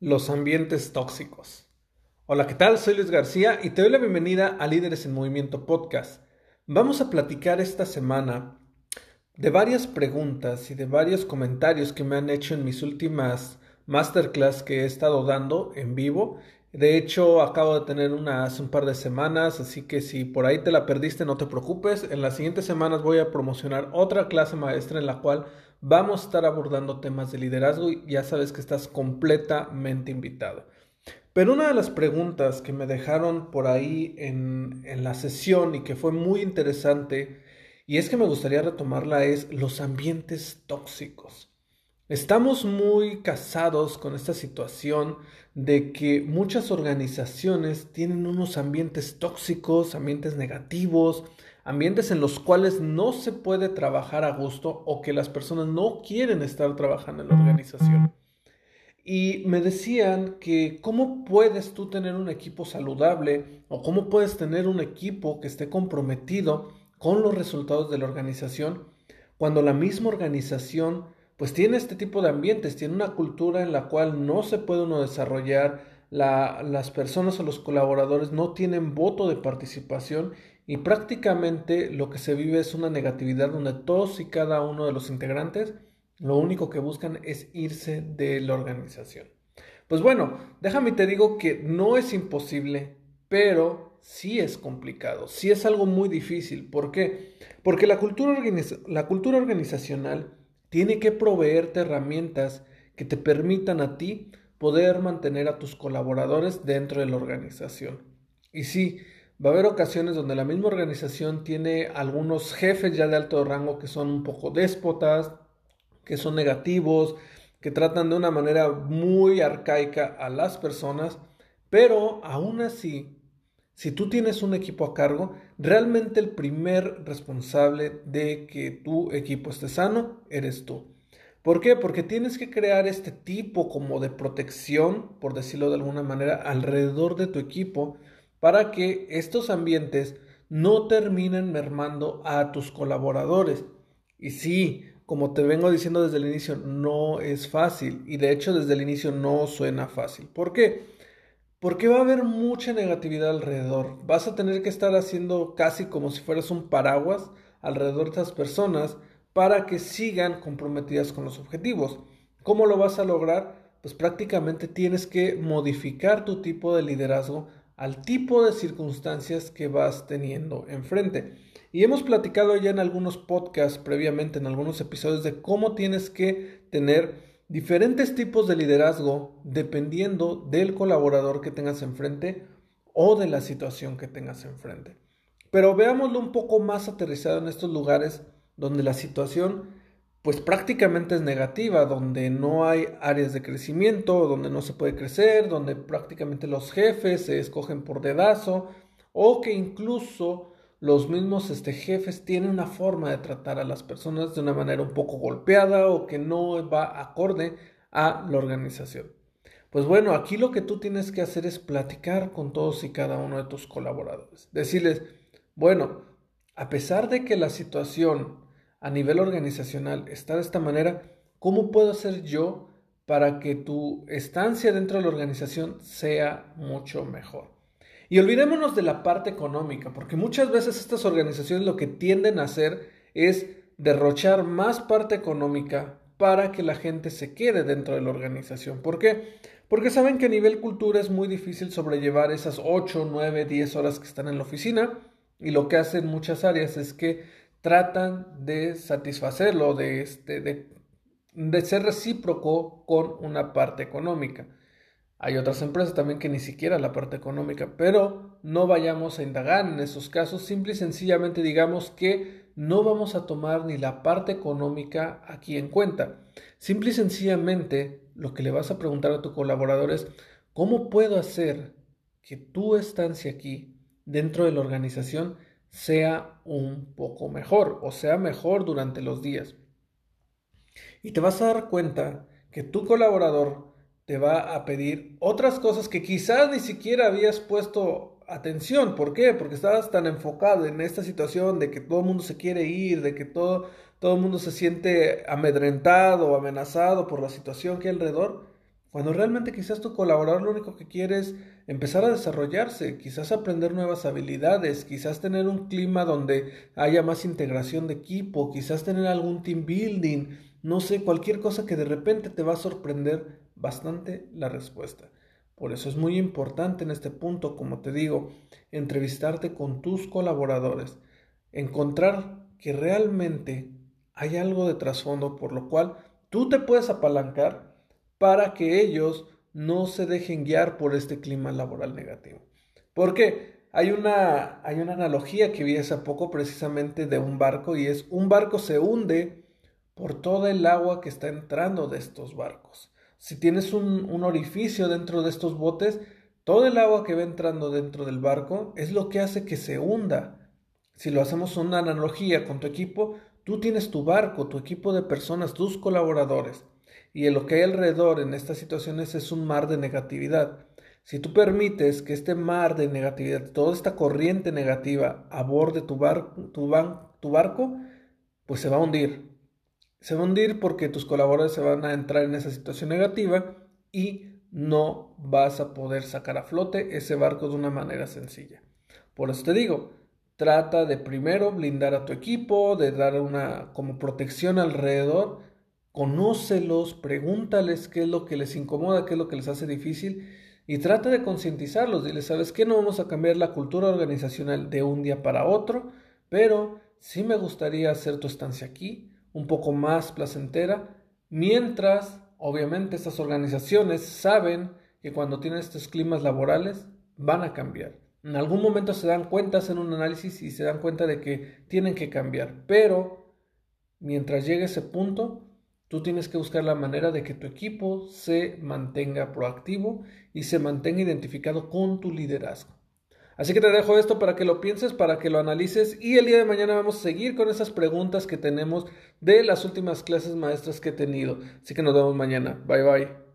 Los ambientes tóxicos. Hola, ¿qué tal? Soy Luis García y te doy la bienvenida a Líderes en Movimiento Podcast. Vamos a platicar esta semana de varias preguntas y de varios comentarios que me han hecho en mis últimas masterclass que he estado dando en vivo. De hecho, acabo de tener una hace un par de semanas, así que si por ahí te la perdiste, no te preocupes. En las siguientes semanas voy a promocionar otra clase maestra en la cual vamos a estar abordando temas de liderazgo y ya sabes que estás completamente invitado. Pero una de las preguntas que me dejaron por ahí en, en la sesión y que fue muy interesante y es que me gustaría retomarla es los ambientes tóxicos. Estamos muy casados con esta situación de que muchas organizaciones tienen unos ambientes tóxicos, ambientes negativos, ambientes en los cuales no se puede trabajar a gusto o que las personas no quieren estar trabajando en la organización. Y me decían que cómo puedes tú tener un equipo saludable o cómo puedes tener un equipo que esté comprometido con los resultados de la organización, cuando la misma organización pues tiene este tipo de ambientes, tiene una cultura en la cual no se puede uno desarrollar, las personas o los colaboradores no tienen voto de participación y prácticamente lo que se vive es una negatividad donde todos y cada uno de los integrantes lo único que buscan es irse de la organización. Pues bueno, déjame te digo que no es imposible, pero sí es complicado, sí es algo muy difícil. ¿Por qué? Porque la cultura, la cultura organizacional tiene que proveerte herramientas que te permitan a ti poder mantener a tus colaboradores dentro de la organización. Y sí, va a haber ocasiones donde la misma organización tiene algunos jefes ya de alto rango que son un poco déspotas, que son negativos, que tratan de una manera muy arcaica a las personas, pero aún así si tú tienes un equipo a cargo, realmente el primer responsable de que tu equipo esté sano eres tú. ¿Por qué? Porque tienes que crear este tipo como de protección, por decirlo de alguna manera, alrededor de tu equipo para que estos ambientes no terminen mermando a tus colaboradores. Y sí, como te vengo diciendo desde el inicio, no es fácil y de hecho desde el inicio no suena fácil. ¿Por qué? Porque va a haber mucha negatividad alrededor. Vas a tener que estar haciendo casi como si fueras un paraguas alrededor de estas personas para que sigan comprometidas con los objetivos. ¿Cómo lo vas a lograr? Pues prácticamente tienes que modificar tu tipo de liderazgo al tipo de circunstancias que vas teniendo enfrente. Y hemos platicado ya en algunos podcasts previamente, en algunos episodios, de cómo tienes que tener diferentes tipos de liderazgo dependiendo del colaborador que tengas enfrente o de la situación que tengas enfrente. Pero veámoslo un poco más aterrizado en estos lugares donde la situación pues prácticamente es negativa, donde no hay áreas de crecimiento, donde no se puede crecer, donde prácticamente los jefes se escogen por dedazo o que incluso los mismos este, jefes tienen una forma de tratar a las personas de una manera un poco golpeada o que no va acorde a la organización. Pues bueno, aquí lo que tú tienes que hacer es platicar con todos y cada uno de tus colaboradores. Decirles, bueno, a pesar de que la situación a nivel organizacional está de esta manera, ¿cómo puedo hacer yo para que tu estancia dentro de la organización sea mucho mejor? Y olvidémonos de la parte económica, porque muchas veces estas organizaciones lo que tienden a hacer es derrochar más parte económica para que la gente se quede dentro de la organización. ¿Por qué? Porque saben que a nivel cultura es muy difícil sobrellevar esas 8, 9, 10 horas que están en la oficina y lo que hacen muchas áreas es que tratan de satisfacerlo, de, este, de, de ser recíproco con una parte económica. Hay otras empresas también que ni siquiera la parte económica, pero no vayamos a indagar en esos casos, simple y sencillamente digamos que no vamos a tomar ni la parte económica aquí en cuenta. Simple y sencillamente lo que le vas a preguntar a tu colaborador es, ¿cómo puedo hacer que tu estancia aquí dentro de la organización sea un poco mejor o sea mejor durante los días? Y te vas a dar cuenta que tu colaborador te va a pedir otras cosas que quizás ni siquiera habías puesto atención. ¿Por qué? Porque estabas tan enfocado en esta situación de que todo el mundo se quiere ir, de que todo, todo el mundo se siente amedrentado o amenazado por la situación que hay alrededor, cuando realmente quizás tu colaborador lo único que quiere es empezar a desarrollarse, quizás aprender nuevas habilidades, quizás tener un clima donde haya más integración de equipo, quizás tener algún team building, no sé, cualquier cosa que de repente te va a sorprender bastante la respuesta. Por eso es muy importante en este punto, como te digo, entrevistarte con tus colaboradores, encontrar que realmente hay algo de trasfondo por lo cual tú te puedes apalancar para que ellos no se dejen guiar por este clima laboral negativo. ¿Por qué? Hay una, hay una analogía que vi hace poco precisamente de un barco y es un barco se hunde por toda el agua que está entrando de estos barcos. Si tienes un, orificio dentro de estos botes, todo el agua que va entrando dentro del barco es lo que hace que se hunda. Si lo hacemos una analogía con tu equipo, tú tienes tu barco, tu equipo de personas, tus colaboradores. Y lo que hay alrededor en estas situaciones es un mar de negatividad. Si tú permites que este mar de negatividad, toda esta corriente negativa aborde tu, tu, tu barco, pues se va a hundir se va a hundir porque tus colaboradores se van a entrar en esa situación negativa y no vas a poder sacar a flote ese barco de una manera sencilla. Por eso te digo, trata de primero blindar a tu equipo, de dar una como protección alrededor, conócelos, pregúntales qué es lo que les incomoda, qué es lo que les hace difícil y trata de concientizarlos. Dile, ¿sabes qué? No vamos a cambiar la cultura organizacional de un día para otro, pero sí me gustaría hacer tu estancia aquí un poco más placentera, mientras obviamente estas organizaciones saben que cuando tienen estos climas laborales van a cambiar. En algún momento se dan cuenta, hacen un análisis y se dan cuenta de que tienen que cambiar, pero mientras llegue ese punto, tú tienes que buscar la manera de que tu equipo se mantenga proactivo y se mantenga identificado con tu liderazgo. Así que te dejo esto para que lo pienses, para que lo analices y el día de mañana vamos a seguir con esas preguntas que tenemos de las últimas clases maestras que he tenido. Así que nos vemos mañana. Bye bye.